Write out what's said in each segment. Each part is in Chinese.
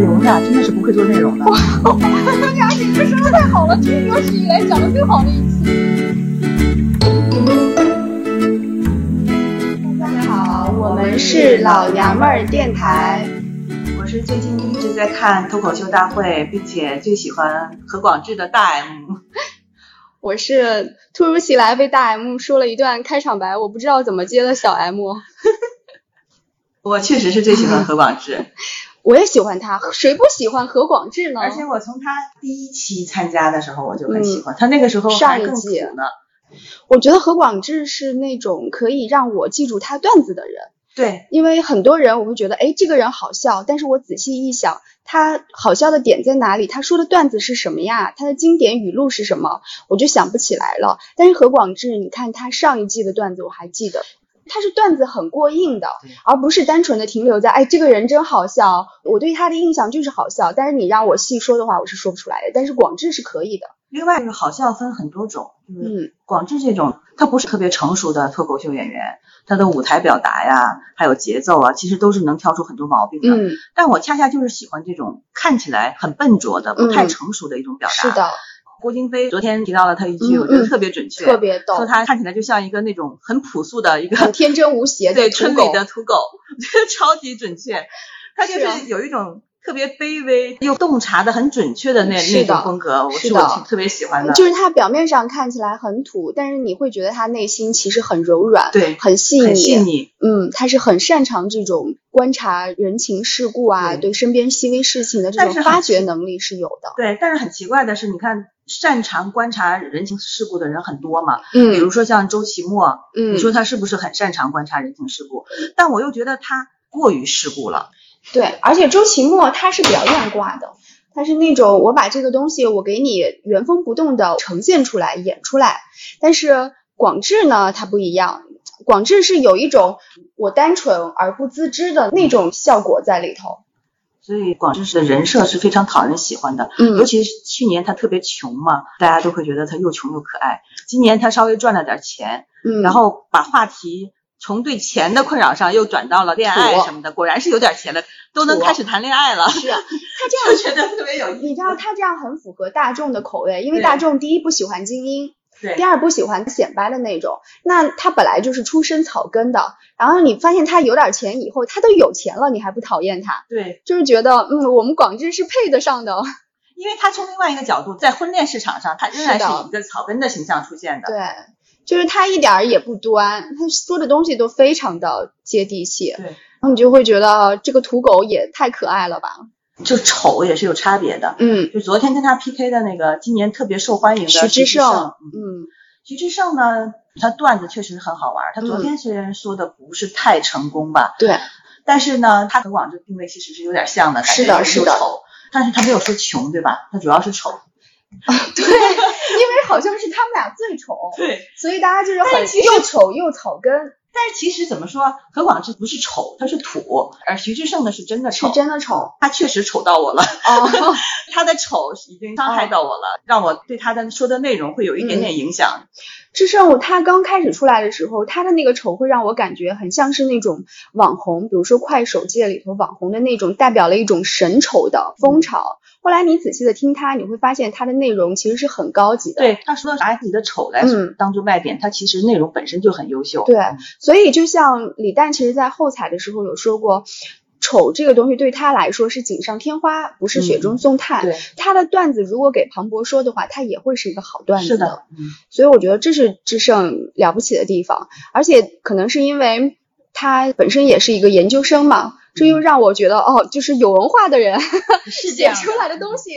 对我们俩真的是不会做内容的。我们俩简直说的太好了，这是有史以来讲的最好的一期。大家好，我们是老娘们儿电台。我是最近一直在看脱口秀大会，并且最喜欢何广智的大 M。我是突如其来被大 M 说了一段开场白，我不知道怎么接的小 M。我确实是最喜欢何广智，我也喜欢他，谁不喜欢何广智呢？而且我从他第一期参加的时候我就很喜欢、他，那个时候上一季呢。我觉得何广智是那种可以让我记住他段子的人。对，因为很多人我会觉得，哎，这个人好笑，但是我仔细一想，他好笑的点在哪里？他说的段子是什么呀？他的经典语录是什么？我就想不起来了。但是何广智，你看他上一季的段子我还记得，他是段子很过硬的，而不是单纯的停留在，哎，这个人真好笑，我对他的印象就是好笑。但是你让我细说的话，我是说不出来的。但是广智是可以的。另外，就是好笑分很多种，嗯，广智这种他不是特别成熟的脱口秀演员，他的舞台表达呀，还有节奏啊，其实都是能挑出很多毛病的。嗯，但我恰恰就是喜欢这种看起来很笨拙的、不太成熟的一种表达。是的，郭京飞昨天提到了他一句，我觉得特别准确，特别逗，说他看起来就像一个那种很朴素的一个很天真无邪的对村里的土狗，我觉得超级准确。他就是有一种。特别卑微又洞察的很准确的那那种风格，我是我特别喜欢的。就是他表面上看起来很土，但是你会觉得他内心其实很柔软，对，很细腻。细腻。嗯，他是很擅长这种观察人情世故啊，对身边细微事情的这种发掘能力是有的。对，但是很奇怪的是，你看擅长观察人情世故的人很多嘛，嗯，比如说像周奇墨，嗯，你说他是不是很擅长观察人情世故？但我又觉得他过于世故了。对，而且周奇墨他是表演挂的，他是那种我把这个东西我给你原封不动的呈现出来演出来，但是广智呢他不一样，广智是有一种我单纯而不自知的那种效果在里头，所以广智的人设是非常讨人喜欢的，嗯，尤其是去年他特别穷嘛，大家都会觉得他又穷又可爱，今年他稍微赚了点钱，嗯，然后把话题。从对钱的困扰上又转到了恋爱什么的，果然是有点钱的都能开始谈恋爱了。是啊，他这样觉得特别有意思。你知道他这样很符合大众的口味，因为大众第一不喜欢精英，对，第二不喜欢显摆的那种。那他本来就是出身草根的，然后你发现他有点钱以后，他都有钱了，你还不讨厌他？对，就是觉得嗯，我们广智是配得上的，因为他从另外一个角度，在婚恋市场上，他仍然是以一个草根的形象出现的。对。就是他一点儿也不端，他说的东西都非常的接地气，对，然后你就会觉得这个土狗也太可爱了吧？就丑也是有差别的，嗯，就昨天跟他 PK 的那个今年特别受欢迎的徐志胜，嗯，徐志胜呢，他段子确实很好玩，他昨天虽然说的不是太成功吧，对，但是呢，他和广智定位其实是有点像的，是的，是的，丑，但是他没有说穷，对吧？他主要是丑。啊，对，因为好像是他们俩最丑，对，所以大家就是很又丑又草根。但是其实怎么说，何广智不是丑，他是土，而徐志胜呢是真的丑，是真的丑，他确实丑到我了。哦，他的丑已经伤害到我了，让我对他的说的内容会有一点点影响。志胜他刚开始出来的时候，他的那个丑会让我感觉很像是那种网红，比如说快手界里头网红的那种，代表了一种神丑的风潮。后来你仔细的听他，你会发现他的内容其实是很高级的。对，他说拿自己的丑来当做卖点，他其实内容本身就很优秀。对，所以就像李诞，其实在后采的时候有说过，丑这个东西对他来说是锦上添花，不是雪中送炭。对，他的段子如果给庞博说的话，他也会是一个好段子。是的，嗯。所以我觉得这是智胜了不起的地方，而且可能是因为他本身也是一个研究生嘛。这又让我觉得，哦，就是有文化的人写出来的东西，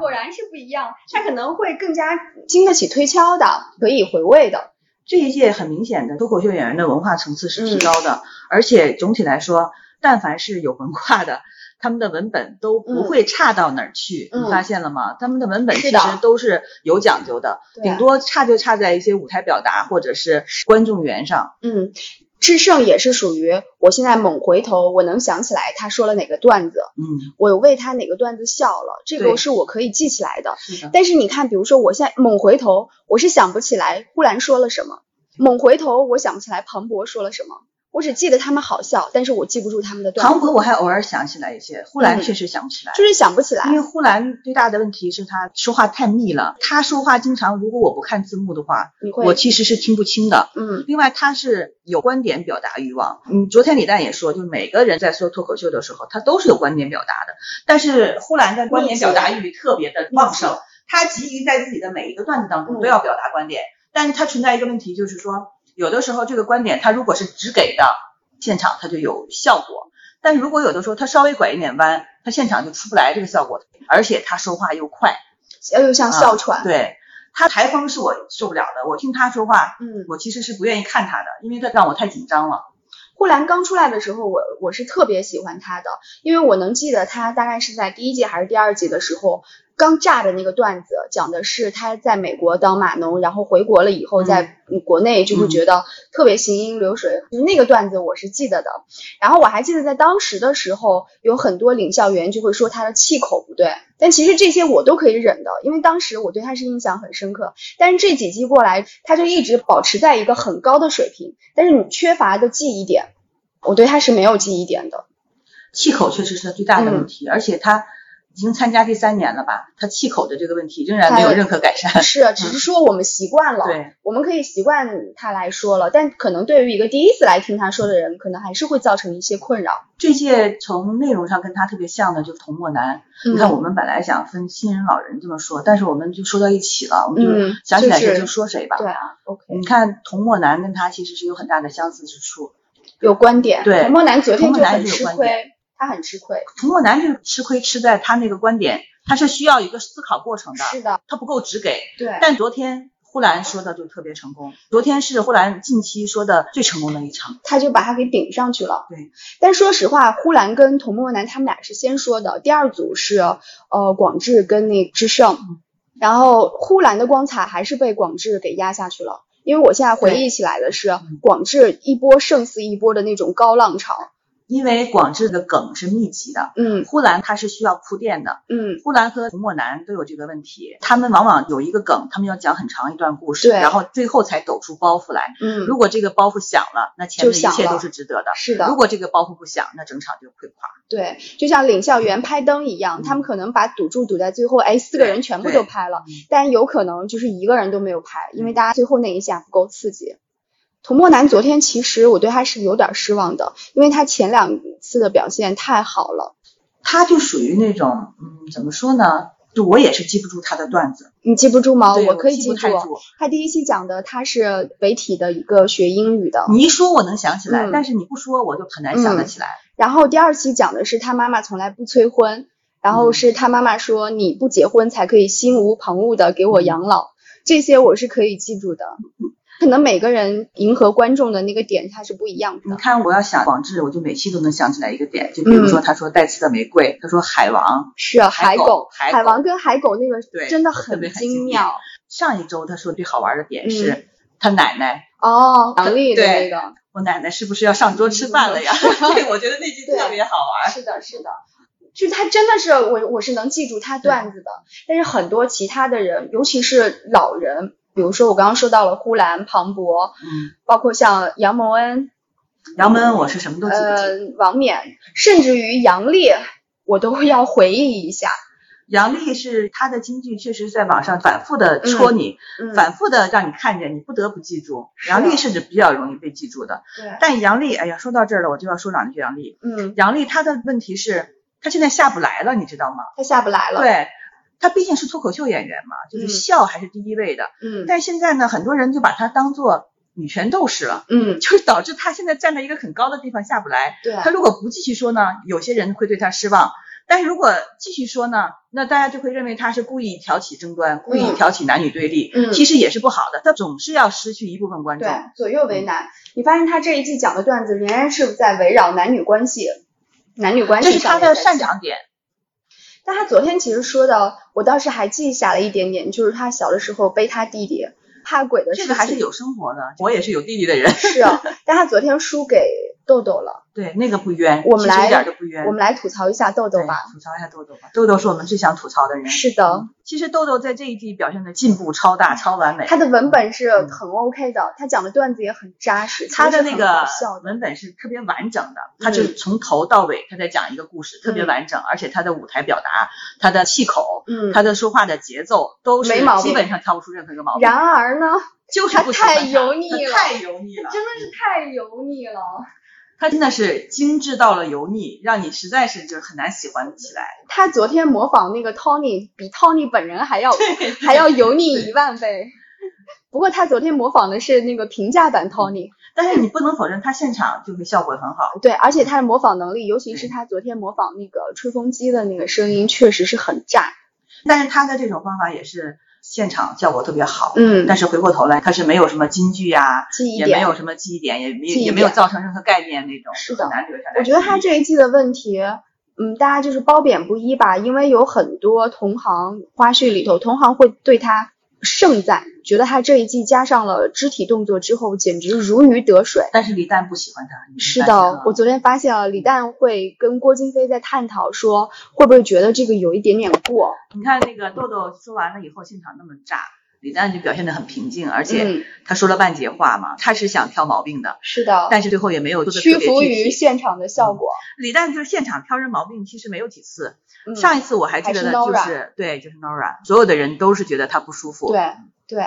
果然是不一样。他可能会更加经得起推敲的，可以回味的。这一届很明显的脱口秀演员的文化层次是提高的，而且总体来说，但凡是有文化的，他们的文本都不会差到哪儿去。你发现了吗？他们的文本其实都是有讲究的，顶多差就差在一些舞台表达或者是观众缘上。嗯。智胜也是属于，我现在猛回头，我能想起来他说了哪个段子，嗯，我为他哪个段子笑了，这个是我可以记起来的。是的。但是你看，比如说我现在猛回头，我是想不起来呼兰说了什么，猛回头我想不起来庞博说了什么，我只记得他们好笑，但是我记不住他们的段子。唐博我还偶尔想起来一些，呼兰确实想不起来。就是想不起来。因为呼兰最大的问题是他说话太密了，他说话经常如果我不看字幕的话，我其实是听不清的。嗯。另外他是有观点表达欲望。嗯，昨天李诞也说，就是每个人在说脱口秀的时候，他都是有观点表达的。但是呼兰的观点表达欲特别的旺盛，他急于在自己的每一个段子当中都要表达观点。但是他存在一个问题，就是说有的时候这个观点他如果是只给的。现场它就有效果，但如果有的时候他稍微拐一点弯，他现场就出不来这个效果，而且他说话又快，又像哮喘。对他台风是我受不了的，我听他说话，嗯，我其实是不愿意看他的，因为他让我太紧张了。呼兰刚出来的时候，我我是特别喜欢他的，因为我能记得他大概是在第一季还是第二季的时候。刚炸的那个段子，讲的是他在美国当码农，然后回国了以后，在国内就会觉得特别行云流水。那个段子我是记得的。然后我还记得在当时的时候，有很多领校员就会说他的气口不对，但其实这些我都可以忍的，因为当时我对他是印象很深刻。但是这几季过来，他就一直保持在一个很高的水平，但是你缺乏的记忆点，我对他是没有记忆点的。气口确实是他最大的问题，而且他。已经参加第三年了吧？他气口的这个问题仍然没有任何改善。是，只是 说我们习惯了，对，我们可以习惯他来说了。但可能对于一个第一次来听他说的人，可能还是会造成一些困扰。这届从内容上跟他特别像的就是童漠男。你看，我们本来想分新人老人这么说，但是我们就说到一起了，我们就想起来谁就说谁吧。对啊，OK。你看童墨南跟他其实是有很大的相似之处，有观点。对，童墨南昨天就很吃亏，他很吃亏。童漠男就吃亏吃在他那个观点。他是需要一个思考过程的，是的，他不够直给。对，但昨天呼兰说的就特别成功，昨天是呼兰近期说的最成功的一场，他就把他给顶上去了。对，但说实话，呼兰跟童漠男他们俩是先说的，第二组是呃广智跟那智胜，然后呼兰的光彩还是被广智给压下去了，因为我现在回忆起来的是广智一波胜似一波的那种高浪潮。因为广智的梗是密集的，嗯，呼兰他是需要铺垫的，嗯，呼兰和童漠男都有这个问题，他们往往有一个梗，他们要讲很长一段故事，对，然后最后才抖出包袱来，嗯，如果这个包袱响了，那前面一切都是值得的，是的，如果这个包袱不响，那整场就会垮。对，就像领笑员拍灯一样，他们可能把赌注赌在最后，哎，四个人全部都拍了，但有可能就是一个人都没有拍，因为大家最后那一下不够刺激。童漠男昨天其实我对他是有点失望的，因为他前两次的表现太好了，他就属于那种，嗯，怎么说呢？就我也是记不住他的段子，你记不住吗？我可以记住。他第一期讲的他是北体的一个学英语的，你一说我能想起来，但是你不说我就很难想得起来。然后第二期讲的是他妈妈从来不催婚，然后是他妈妈说你不结婚才可以心无旁骛的给我养老，这些我是可以记住的。可能每个人迎合观众的那个点它是不一样的。你看，我要想广智，我就每期都能想起来一个点，就比如说他说带刺的玫瑰，他说海王是海狗，海王跟海狗那个对真的很精妙。上一周他说最好玩的点是他奶奶哦，杨丽的那个，我奶奶是不是要上桌吃饭了呀？对，我觉得那句特别好玩。是的，是的，就是他真的是我我是能记住他段子的，但是很多其他的人，尤其是老人。比如说，我刚刚说到了呼兰、庞博，嗯，包括像杨蒙恩，杨蒙恩我是什么都记得。呃，王冕，甚至于杨丽，我都要回忆一下。杨丽是她的京剧，确实在网上反复的戳你，反复的让你看见，你不得不记住。杨丽甚至比较容易被记住的。对。但杨丽，哎呀，说到这儿了，我就要说两句杨丽。嗯。杨丽她的问题是，她现在下不来了，你知道吗？她下不来了。对。他毕竟是脱口秀演员嘛，就是笑还是第一位的。嗯，但现在呢，很多人就把他当做女权斗士了。嗯，就是导致他现在站在一个很高的地方下不来。对，他如果不继续说呢，有些人会对他失望；但是如果继续说呢，那大家就会认为他是故意挑起争端，故意挑起男女对立。嗯，其实也是不好的，他总是要失去一部分观众。对，左右为难。你发现他这一季讲的段子仍然是在围绕男女关系，男女关系这是他的擅长点。但他昨天其实说的，我倒是还记下了一点点，就是他小的时候背他弟弟怕鬼的事。这个还是有生活的，我也是有弟弟的人。是啊，但他昨天输给豆豆了。对，那个不冤，我们来一点都不冤。我们来吐槽一下豆豆吧，吐槽一下豆豆吧。豆豆是我们最想吐槽的人。是的，其实豆豆在这一季表现的进步超大、超完美。他的文本是很 OK 的，他讲的段子也很扎实。他的那个文本是特别完整的，他就从头到尾他在讲一个故事，特别完整，而且他的舞台表达、他的气口、嗯，他的说话的节奏都是基本上挑不出任何一个毛病。然而呢，就是他太油腻了，太油腻了，真的是太油腻了。他真的是精致到了油腻，让你实在是就是很难喜欢起来。他昨天模仿那个 Tony，比 Tony 本人还要还要油腻一万倍。不过他昨天模仿的是那个平价版 Tony，但是你不能否认他现场就是效果很好。对，而且他的模仿能力，尤其是他昨天模仿那个吹风机的那个声音，确实是很炸。但是他的这种方法也是。现场效果特别好，嗯，但是回过头来，他是没有什么金句呀，也没有什么记忆点，也没也没有造成任何概念那种，是的，难留下来。我觉得他这一季的问题，嗯，大家就是褒贬不一吧，因为有很多同行花絮里头，同行会对他。盛赞，觉得他这一季加上了肢体动作之后，简直如鱼得水。但是李诞不喜欢他。是的，我昨天发现了，李诞会跟郭京飞在探讨，说会不会觉得这个有一点点过。你看那个豆豆说完了以后，现场那么炸。李诞就表现得很平静，而且他说了半截话嘛，他是想挑毛病的，是的，但是最后也没有屈服于现场的效果。李诞就是现场挑人毛病，其实没有几次。上一次我还记得的就是对，就是 Nora，所有的人都是觉得他不舒服。对对，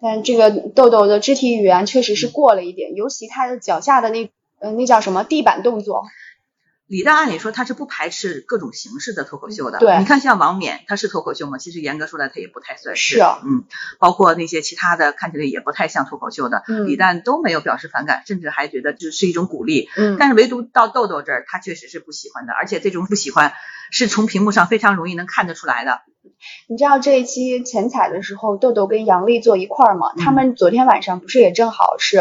但这个豆豆的肢体语言确实是过了一点，尤其他的脚下的那呃那叫什么地板动作。李诞按理说他是不排斥各种形式的脱口秀的，对，你看像王冕，他是脱口秀吗？其实严格说来，他也不太算是，嗯，包括那些其他的看起来也不太像脱口秀的，李诞都没有表示反感，甚至还觉得这是一种鼓励，嗯，但是唯独到豆豆这儿，他确实是不喜欢的，而且这种不喜欢是从屏幕上非常容易能看得出来的。你知道这一期前彩的时候，豆豆跟杨笠坐一块儿吗？他们昨天晚上不是也正好是。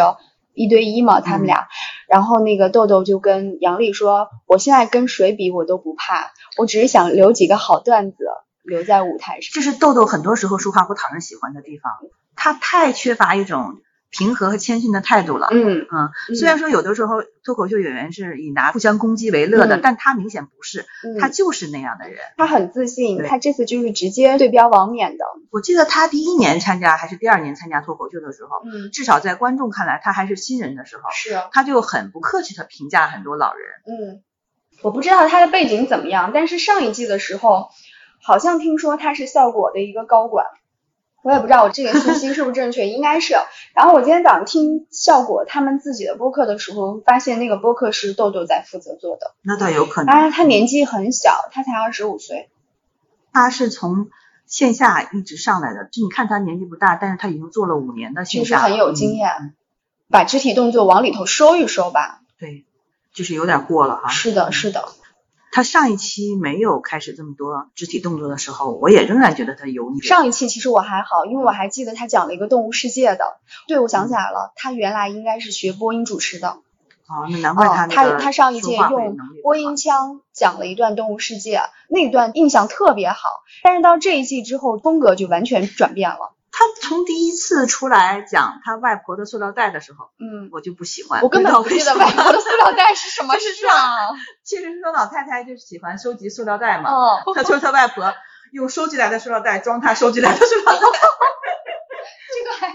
一对一嘛，他们俩，然后那个豆豆就跟杨丽说：“我现在跟谁比我都不怕，我只是想留几个好段子留在舞台上。”这是豆豆很多时候说话不讨人喜欢的地方，他太缺乏一种。平和和谦逊的态度了，嗯嗯，虽然说有的时候脱口秀演员是以拿互相攻击为乐的，但他明显不是，他就是那样的人，他很自信，他这次就是直接对标王冕的。我记得他第一年参加还是第二年参加脱口秀的时候，嗯，至少在观众看来他还是新人的时候，是，啊他就很不客气的评价很多老人，嗯，我不知道他的背景怎么样，但是上一季的时候，好像听说他是效果的一个高管。我也不知道我这个信息是不是正确，应该是。然后我今天早上听效果他们自己的播客的时候，发现那个播客是豆豆在负责做的。那倒有可能。啊，他年纪很小，他才二十五岁。他是从线下一直上来的，就你看他年纪不大，但是他已经做了五年的线下，很有经验。把肢体动作往里头收一收吧。对，就是有点过了哈。是的，是的。他上一期没有开始这么多肢体动作的时候，我也仍然觉得他油腻。上一期其实我还好，因为我还记得他讲了一个动物世界的。对，我想起来了，他原来应该是学播音主持的。哦，那难怪他他他上一届用播音腔讲了一段动物世界，那段印象特别好。但是到这一季之后，风格就完全转变了。他从第一次出来讲他外婆的塑料袋的时候，嗯，我就不喜欢。我根本不记得外婆的塑料袋是什么事 啊。其实说老太太就喜欢收集塑料袋嘛。哦。他就是他外婆用收集来的塑料袋装他收集来的塑料袋。这个还，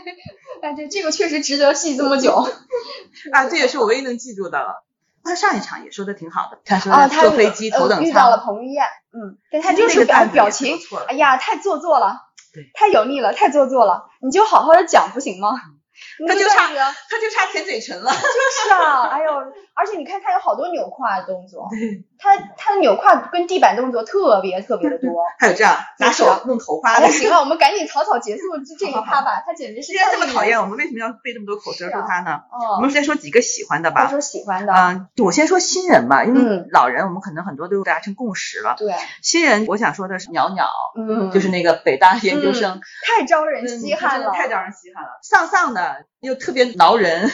哎，对，这个确实值得记这么久。啊，这也是我唯一能记住的了。他上一场也说的挺好的，他说坐飞机头等舱遇到了彭于晏，嗯，但他就是表表情，哎呀，太做作了。太油腻了，太做作了，你就好好的讲不行吗？他就差他就差舔嘴唇了。就是啊，哎呦，而且你看他有好多扭胯的动作，对，他他的扭胯跟地板动作特别特别的多。还有这样拿手弄头发的。行了，我们赶紧草草结束这这一趴吧。他简直是。既然这么讨厌，我们为什么要费这么多口舌说他呢？我们先说几个喜欢的吧。说喜欢的。嗯，我先说新人吧，因为老人我们可能很多都达成共识了。对。新人，我想说的是袅袅，嗯，就是那个北大研究生，太招人稀罕了，太招人稀罕了。丧丧的。又特别挠人，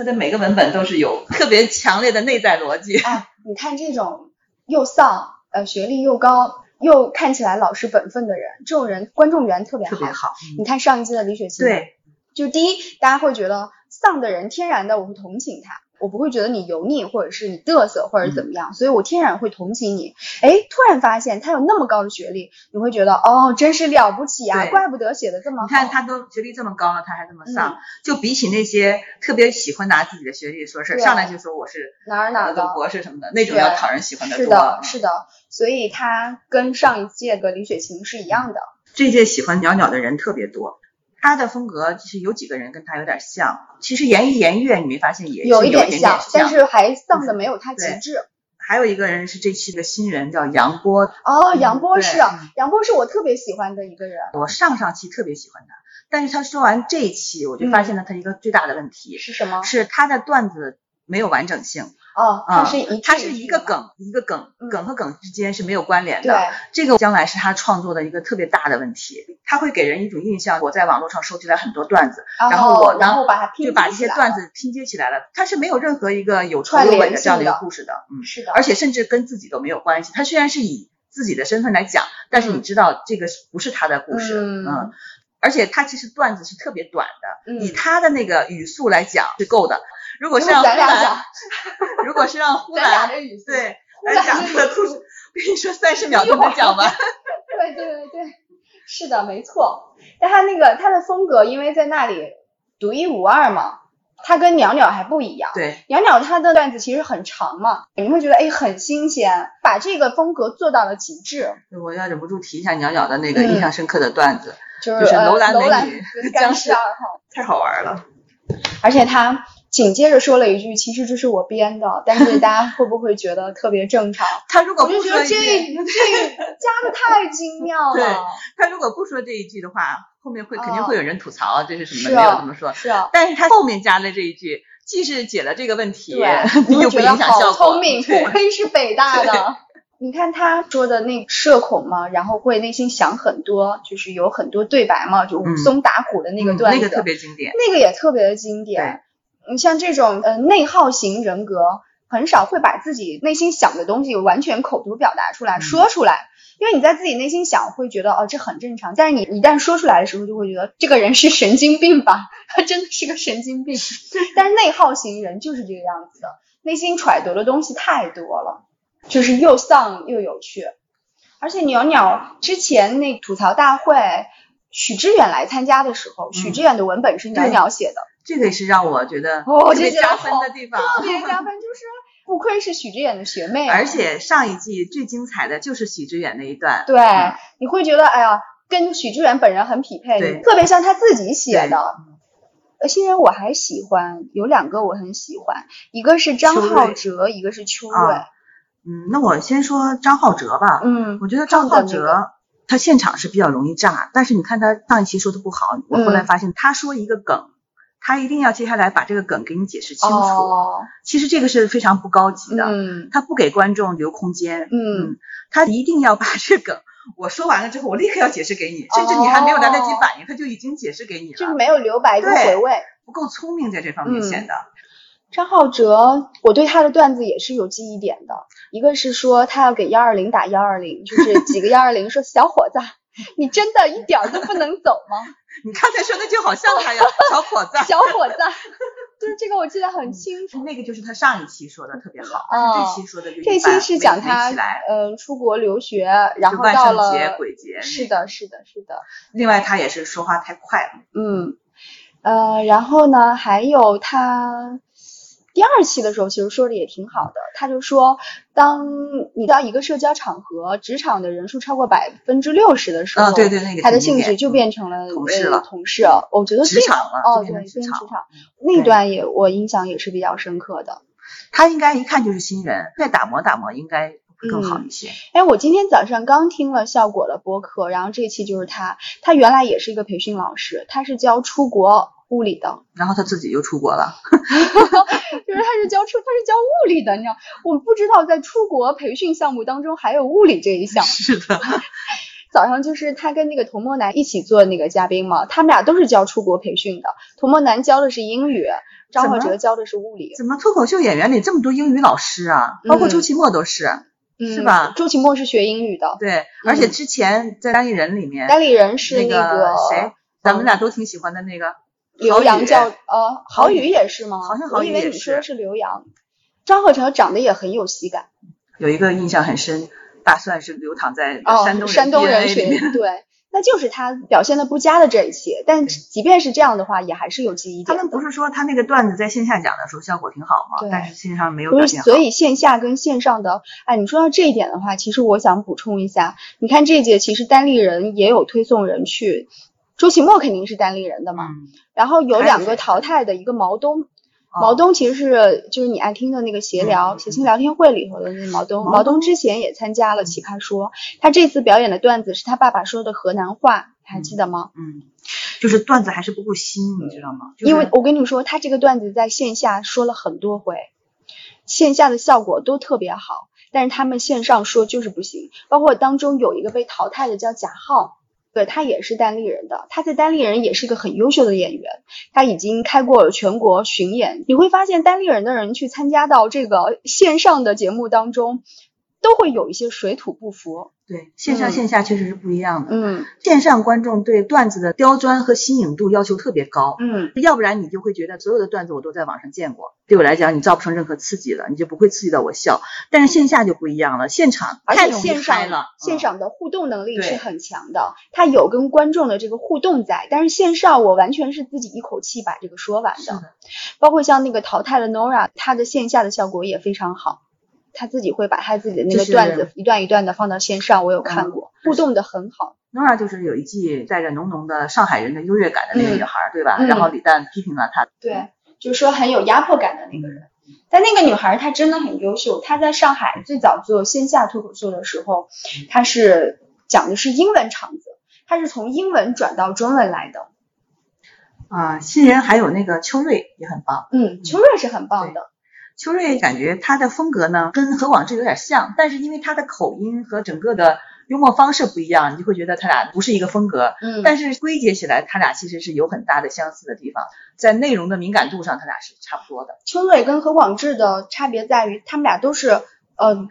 他的每个文本都是有特别强烈的内在逻辑。哎，你看这种又丧，呃，学历又高，又看起来老实本分的人，这种人观众缘特别好。特别好。你看上一季的李雪琴，对，就第一，大家会觉得丧的人天然的我会同情他，我不会觉得你油腻，或者是你嘚瑟，或者怎么样，所以我天然会同情你。哎，突然发现他有那么高的学历，你会觉得哦，真是了不起啊，怪不得写的这么好。你看他都学历这么高了，他还这么丧，就比起那些特别喜欢拿自己的学历说事儿，上来就说我是哪儿哪儿的，博士什么的，那种要讨人喜欢的多。是的，嗯是的，所以他跟上一届的李雪琴是一样的。这届喜欢袅袅的人特别多。他的风格其实有几个人跟他有点像，其实颜一颜悦你没发现也是有一点点像，但是还丧的没有他极对致。还有一个人是这期的新人，叫杨波。哦，杨波是啊，杨波是我特别喜欢的一个人。我上上期特别喜欢他，但是他说完这一期，我就发现了他一个最大的问题、是什么？是他的段子没有完整性。哦，啊它是一，它是一个。梗一个梗嗯，梗和梗之间是没有关联对的。，这个将来是他创作的一个特别大的问题，他会给人一种印象，我在网络上收集了很多段子，然后我呢然后把它拼就把这些段子拼接起来了，它是没有任何一个有头串有尾的这样的一个故事的，嗯，是的，而且甚至跟自己都没有关系。他虽然是以自己的身份来讲，但是你嗯知道这个是不是他的故事，嗯嗯，而且他其实段子是特别短的，嗯以他的那个语速来讲是够的。如果是让呼兰，如果是让呼兰对呼兰来讲这语速这个故事，我跟你说三十秒就能讲完。对对对对，是的，没错。但他那个他的风格，因为在那里独一无二嘛，他跟袅袅还不一样。对，袅袅他的段子其实很长嘛，你会觉得哎很新鲜，把这个风格做到了极致，我要忍不住提一下袅袅的那个嗯印象深刻的段子，就就是呃楼兰美女跟僵尸二号，太好玩了。而且他紧接着说了一句，其实这是我编的，但是大家会不会觉得特别正常？他如果不说一句，这加的太精妙 对了。他如果不说这一句的话，后面会肯定哦会有人吐槽啊，这是什么是没有啊这么说。是啊，但是他后面加的这一句，既是解了这个问题，你又不影响效果。聪明，对不愧是北大的。你看他说的那社恐嘛，然后会内心想很多，就是有很多对白嘛，就武嗯松打虎的那个嗯段子，那个特别经典。那个也特别的经典。你像这种呃内耗型人格，很少会把自己内心想的东西完全口头表达出来、嗯说出来，因为你在自己内心想，会觉得哦这很正常，但是你一旦说出来的时候，就会觉得这个人是神经病吧，他真的是个神经病。但是内耗型人就是这个样子的，内心揣度的东西太多了，就是又丧又有趣。而且鸟鸟之前那吐槽大会，许知远来参加的时候，许知远的文本是鸟鸟写的。这个也是让我觉得哦特别就觉得加分的地方。特别加分，就是 不愧是许知远的学妹啊、而且上一季最精彩的就是许知远那一段，对，嗯你会觉得哎呀，跟许知远本人很匹配，对特别像他自己写的。呃，新人我还喜欢，有两个我很喜欢，一个是张浩哲，一个是秋瑞。啊嗯，那我先说张浩哲吧。嗯，我觉得张浩哲他现场是比较容易炸，但是你看他上一期说的不好，我后来嗯发现他说一个梗，他一定要接下来把这个梗给你解释清楚。哦，其实这个是非常不高级的，嗯他不给观众留空间。嗯，他一定要把这个梗 我说完了之后，我立刻要解释给你，甚至你还没有来得及反应，他就已经解释给你了，就是没有留白跟回味。不够聪明在这方面嗯显得。张浩哲，我对他的段子也是有记忆点的。一个是说他要给幺二零打幺二零，就是几个幺二零说小伙子，你真的一点儿都不能走吗？你刚才说的就好像他呀，小伙子。小伙子，就是这个我记得很清楚。那个就是他上一期说的特别好，哦但是这期说的就这期是讲他没起来嗯、呃出国留学，然后到了圣节、鬼节。是的，是的，是的，另外他也是说话太快了，嗯，呃，然后呢，还有他第二期的时候，其实说的也挺好的。他就说，当你到一个社交场合，职场的人数超过百分之六十的时候，嗯，对对，那个他的性质就变成了呃同事了同事，我觉得这职场了，哦，对。变成职场那段也我印象也是比较深刻的。他应该一看就是新人，再打磨打磨应该会更好嗯一些。哎，我今天早上刚听了效果的播客，然后这期就是他，他原来也是一个培训老师，他是教出国物理的，然后他自己就出国了，就是他是教出他是教物理的，你知道，我不知道在出国培训项目当中还有物理这一项。是的，早上就是他跟那个童墨南一起做那个嘉宾嘛，他们俩都是教出国培训的，童墨南教的是英语，张浩哲教的是物理，怎么？脱口秀演员里这么多英语老师啊？包括嗯周奇墨都是。嗯是吧？周奇墨是学英语的，对，而且之前在单立人里面，单立人是那个谁，咱们俩都挺喜欢的那个刘洋叫呃，郝宇也是吗？好像我以为郝宇也是你说的是刘洋。张鹤成长得也很有喜感。有一个印象很深，大蒜是流淌在哦，山东山东人。群对，那就是他表现的不佳的这一些。但即便是这样的话，也还是有记忆点。他们不是说他那个段子在线下讲的时候效果挺好吗？对但是线上没有表现好。所以线下跟线上的，哎，你说到这一点的话，其实我想补充一下，你看这届其实单立人也有推送人去，周奇墨肯定是单立人的嘛，嗯，然后有两个淘汰的，一个毛东，哦毛东其实是就是你爱听的那个闲聊、嗯嗯谐星聊天会里头的那毛东，毛毛东之前也参加了奇葩说，他这次表演的段子是他爸爸说的河南话，还记得吗？嗯，就是段子还是不够新，你知道吗？就是因为我跟你说，他这个段子在线下说了很多回，线下的效果都特别好，但是他们线上说就是不行。包括当中有一个被淘汰的叫贾浩，对他也是单立人的，他在单立人也是一个很优秀的演员，他已经开过了全国巡演。你会发现单立人的人去参加到这个线上的节目当中，都会有一些水土不服。对线上嗯线下确实是不一样的。嗯线上观众对段子的刁钻和新颖度要求特别高，嗯，要不然你就会觉得所有的段子我都在网上见过，对我来讲你造不成任何刺激了，你就不会刺激到我笑。但是线下就不一样了，现场而且线上线嗯上的互动能力是很强的，它有跟观众的这个互动在，但是线上我完全是自己一口气把这个说完的。的，包括像那个淘汰了 Nora，她的线下的效果也非常好，她自己会把他自己的那个段子一段一段的放到线上，我有看过，互动的很好。Nora 就是有一季带着浓浓的上海人的优越感的那个嗯女孩儿，对吧？嗯然后李诞批评了她，对，就是说很有压迫感的那个人。但那个女孩她真的很优秀，她在上海最早做线下脱口秀的时候，她是讲的是英文场子，她是从英文转到中文来的。啊、新人还有那个秋瑞也很棒。嗯，秋瑞是很棒的。秋瑞感觉他的风格呢跟何广智有点像，但是因为他的口音和整个的幽默方式不一样，你就会觉得他俩不是一个风格。嗯但是归结起来，他俩其实是有很大的相似的地方，在内容的敏感度上，他俩是差不多的。秋瑞跟何广智的差别在于，他们俩都是，呃，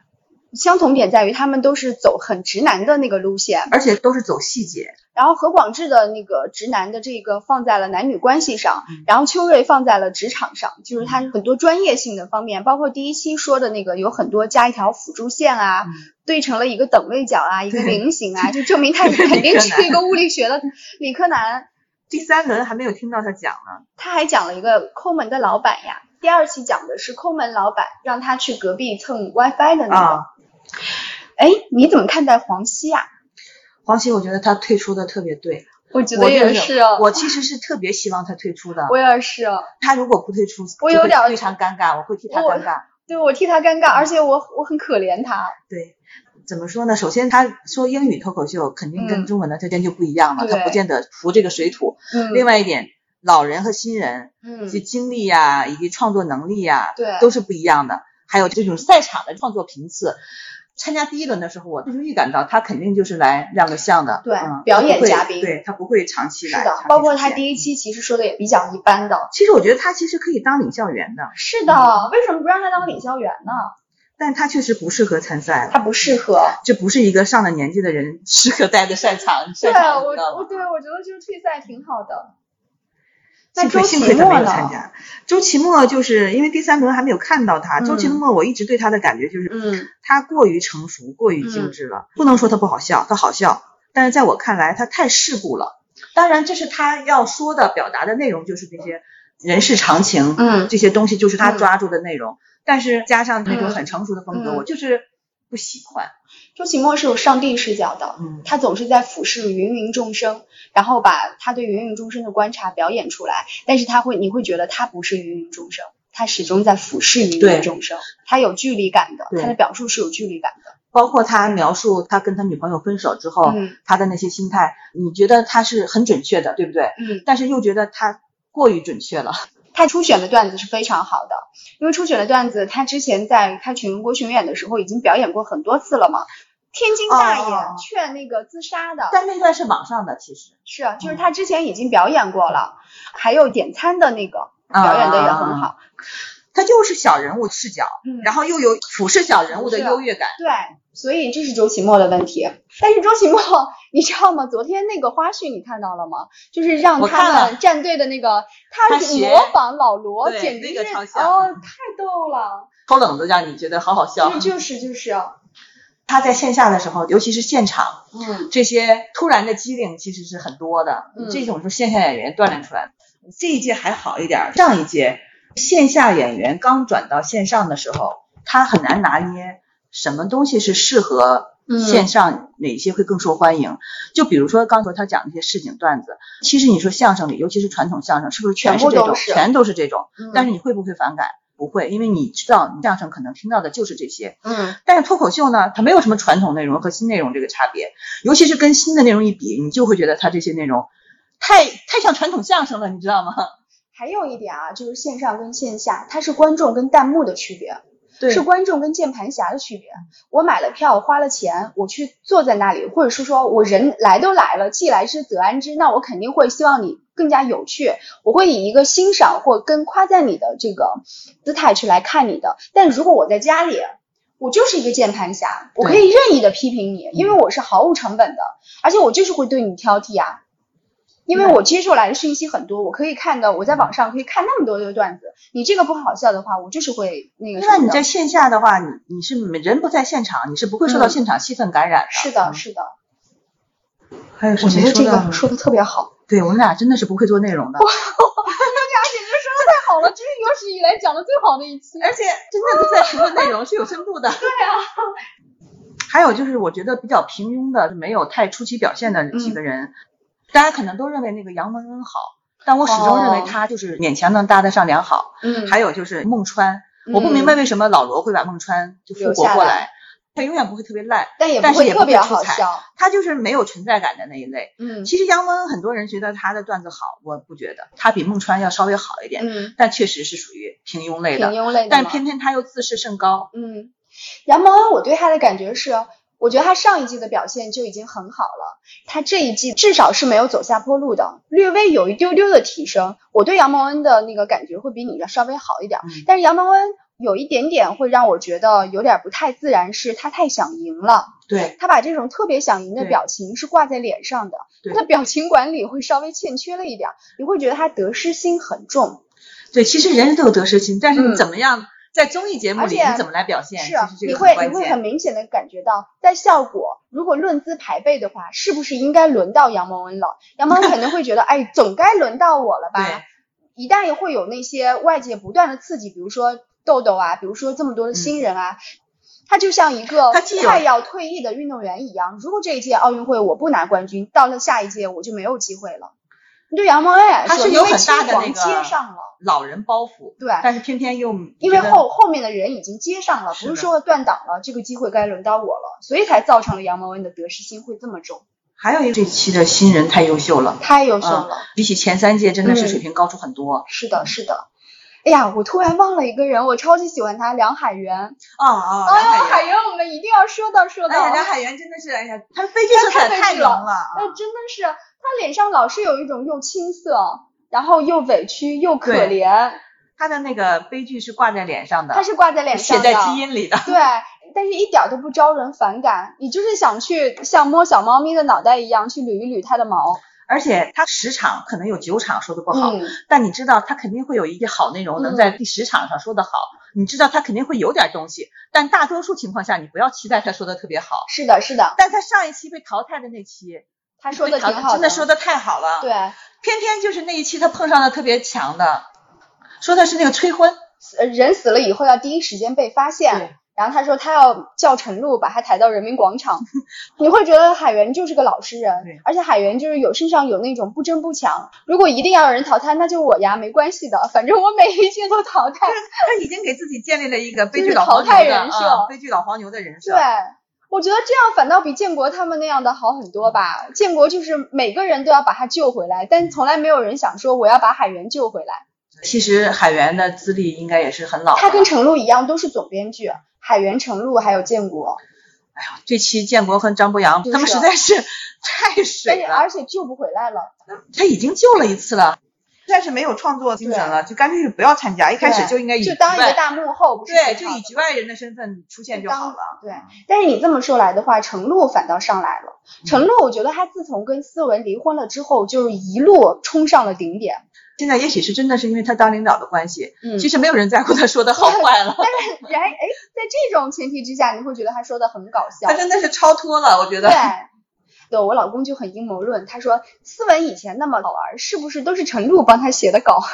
相同点在于他们都是走很直男的那个路线，而且都是走细节。然后何广智的那个直男的这个放在了男女关系上嗯，然后邱瑞放在了职场上，就是他很多专业性的方面，包括第一期说的那个有很多加一条辅助线啊，嗯对成了一个等位角啊，一个菱形啊，就证明他肯定是一个物理学的理科男。第三轮还没有听到他讲呢，他还讲了一个抠门的老板呀。第二期讲的是抠门老板让他去隔壁蹭 WiFi 的那个。啊哎、你怎么看待黄西啊？黄西，我觉得他退出的特别对，我觉得也是我其实是特别希望他退出的。我也是哦。他如果不退出，我有点非常尴尬，我会替他尴尬。对我替他尴尬，而且我我很可怜他。对，怎么说呢？首先，他说英语脱口秀肯定跟嗯中文的条件就不一样了，对他不见得服这个水土。嗯另外一点，老人和新人嗯就经历呀、以及创作能力呀、对都是不一样的。还有这种赛场的创作频次。参加第一轮的时候，我就是预感到他肯定就是来亮个相的，对嗯、表演嘉宾对他不会长期来。是的包括他第一期其实说的也比较一般的。其实我觉得他其实可以当领笑员的，是的，为什么不让他当领笑员呢？但他确实不适合参赛了。他不适合。这不是一个上了年纪的人适合待的赛场对赛场，我我对我觉得就是退赛挺好的。那幸亏幸亏他没？有参加。周奇墨就是因为第三轮还没有看到他，嗯周奇墨我一直对他的感觉就是，嗯，他过于成熟，过于精致了。不能说他不好笑，他好笑，但是在我看来他太世故了。当然，这是他要说的、表达的内容，就是这些人世常情，嗯这些东西就是他嗯抓住的内容。但是加上那种嗯很成熟的风格，嗯我就是不喜欢。周奇墨是有上帝视角的，嗯，他总是在俯视芸芸众生，然后把他对芸芸众生的观察表演出来。但是他会，你会觉得他不是芸芸众生，他始终在俯视芸芸众生，他有距离感的，他的表述是有距离感的。包括他描述他跟他女朋友分手之后，嗯他的那些心态，你觉得他是很准确的，对不对？嗯，但是又觉得他过于准确了。他初选的段子是非常好的，因为初选的段子他之前在开全国巡演的时候已经表演过很多次了嘛。天津大爷哦劝那个自杀的，但那段是网上的，其实是啊，就是他之前已经表演过了，还有点餐的那个啊表演的也很好。他就是小人物视角，嗯然后又有俯视小人物的优越感。对，所以这是周奇墨的问题。但是周奇墨，你知道吗？昨天那个花絮你看到了吗？就是让他们战队的那个，他模仿老罗，简直是哦，太逗了。抽冷子让你觉得好好笑。就就是就是，他在线下的时候，尤其是现场，嗯这些突然的机灵其实是很多的，嗯这种是线下演员锻炼出来的。这一届还好一点儿，上一届线下演员刚转到线上的时候，他很难拿捏什么东西是适合嗯线上，哪些会更受欢迎。就比如说刚才他讲那些市井段子，其实你说相声里，尤其是传统相声，是不是全是这种，全部都是全都是这种？嗯但是你会不会反感？不会，因为你知道你相声可能听到的就是这些。嗯但是脱口秀呢，它没有什么传统内容和新内容这个差别，尤其是跟新的内容一比，你就会觉得它这些内容太太像传统相声了，你知道吗？还有一点啊，就是线上跟线下，它是观众跟弹幕的区别。是观众跟键盘侠的区别。我买了票，花了钱，我去坐在那里，或者是说我人来都来了，既来之则安之，那我肯定会希望你更加有趣，我会以一个欣赏或跟夸赞你的这个姿态去来看你的。但如果我在家里，我就是一个键盘侠，我可以任意的批评你，因为我是毫无成本的，而且我就是会对你挑剔啊。因为我接受来的信息很多，我可以看到，我在网上可以看那么多的段子。你这个不好笑的话，我就是会那个什么的。因为你在线下的话，你你是人不在现场，你是不会受到现场气氛感染的。是的，嗯是的。还有什我觉得这个说的特别好。对我们俩真的是不会做内容的，我们俩简直说的太好了，这是有史以来讲的最好的一期。而且真的不在评论内容，是有深度的。对啊。还有就是，我觉得比较平庸的，没有太出奇表现的几个人，大家可能都认为那个杨文恩好，但我始终认为他就是勉强能搭得上良好。嗯还有就是孟川，嗯我不明白为什么老罗会把孟川就复活过来，他永远不会特别烂，但也不会特别出彩好笑。他就是没有存在感的那一类。嗯其实杨文恩很多人觉得他的段子好，我不觉得，他比孟川要稍微好一点，嗯，但确实是属于平庸类的。平庸类的但偏偏他又自视甚高，嗯，杨蒙恩，我对他的感觉是，我觉得他上一季的表现就已经很好了，他这一季至少是没有走下坡路的，略微有一丢丢的提升。我对杨蒙恩的那个感觉会比你的稍微好一点，嗯但是杨蒙恩有一点点会让我觉得有点不太自然，是他太想赢了，对他把这种特别想赢的表情是挂在脸上的，对他的表情管理会稍微欠缺了一点，你会觉得他得失心很重。对，其实人人都有得失心，但是嗯你怎么样在综艺节目里你怎么来表现，是你会你会很。明显的感觉到，在效果如果论资排辈的话，是不是应该轮到杨蒙恩了？杨蒙恩肯定会觉得，哎，总该轮到我了吧？一旦会有那些外界不断的刺激，比如说豆豆啊，比如说这么多的新人啊。他就像一个快要退役的运动员一样，如果这一届奥运会我不拿冠军，到了下一届我就没有机会了。对杨蒙恩来说，他是有很大的那个接上了，老人包袱，对但是偏偏又因为后后面的人已经接上了，不是说断档了，这个机会该轮到我了，所以才造成了杨蒙恩的得失心会这么重，还有一个这期的新人太优秀了，太优秀嗯了。比起前三届真的是嗯水平高出很多。是的，是的。哎呀，我突然忘了一个人，我超级喜欢他，梁海源。啊啊，哎呀，梁海源，我们一定要说到说到。哎呀，梁海源真的是，哎呀，他飞机色彩太浓了啊。哎，真的是，他脸上老是有一种又青涩，然后又委屈又可怜，他的那个悲剧是挂在脸上的，他是挂在脸上的，写在基因里的。对，但是一点儿都不招人反感，你就是想去像摸小猫咪的脑袋一样去捋一捋它的毛。而且他十场可能有九场说的不好，嗯，但你知道他肯定会有一些好内容能在第十场上说的好，你知道他肯定会有点东西，但大多数情况下你不要期待他说的特别好。是的，是的，但他上一期被淘汰的那期，他说的挺好真的说的太好了。，对，偏偏就是那一期他碰上了特别强的，说的是那个催婚，呃人死了以后要第一时间被发现对。然后他说他要叫陈露把他抬到人民广场，你会觉得海源就是个老实人对，而且海源就是有身上有那种不争不抢。如果一定要有人淘汰，那就我呀，没关系的，反正我每一届都淘汰。他已经给自己建立了一个悲剧老黄牛的淘汰人设啊悲剧老黄牛的人设。对，我觉得这样反倒比建国他们那样的好很多吧。建国就是每个人都要把他救回来，但从来没有人想说我要把海源救回来。其实海源的资历应该也是很老。他跟程璐一样，都是总编剧，海源、程璐还有建国，哎呀，这期建国和张博洋就是他们实在是 太水了，而且救不回来了。他已经救了一次了。在是没有创作精神了，就干脆是不要参加，一开始就应该以就当一个大幕后，不是对，就以局外人的身份出现就好了。对，但是你这么说来的话，程璐反倒上来了。程璐，我觉得他自从跟思文离婚了之后，就是一路冲上了顶点。现在也许是真的是因为他当领导的关系，嗯其实没有人在乎他说的好坏了，但是然哎，在这种前提之下，你会觉得他说的很搞笑他。真的是超脱了，我觉得对。对，我老公就很阴谋论，他说思文以前那么好玩，是不是都是陈璐帮他写的稿？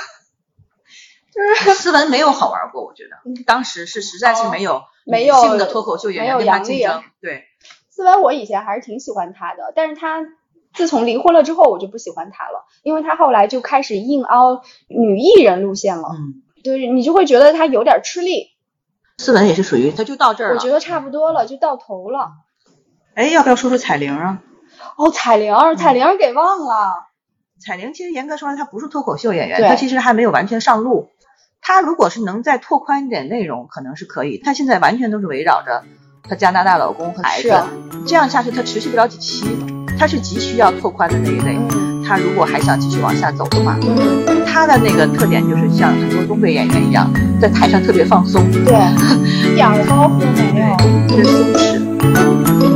就是思文没有好玩过，我觉得当时是实在是没有嗯没有性的脱口秀演员跟他竞争，对，思文我以前还是挺喜欢他的，但是他自从离婚了之后，我就不喜欢他了，因为他后来就开始硬凹女艺人路线了，嗯，对你就会觉得他有点吃力。思文也是属于他就到这儿了。我觉得差不多了，就到头了。哎，要不要说说彩玲啊？哦，彩玲，彩玲给忘了。彩玲其实严格说来，她不是脱口秀演员，她其实还没有完全上路。她如果是能再拓宽一点内容，可能是可以。她现在完全都是围绕着她加拿大老公和孩子，啊这样下去她持续不了几期。她是急需要拓宽的那一类。嗯她如果还想继续往下走的话，嗯，她的那个特点就是像很多东北演员一样，在台上特别放松，对，一点儿包袱都没有。特别松弛。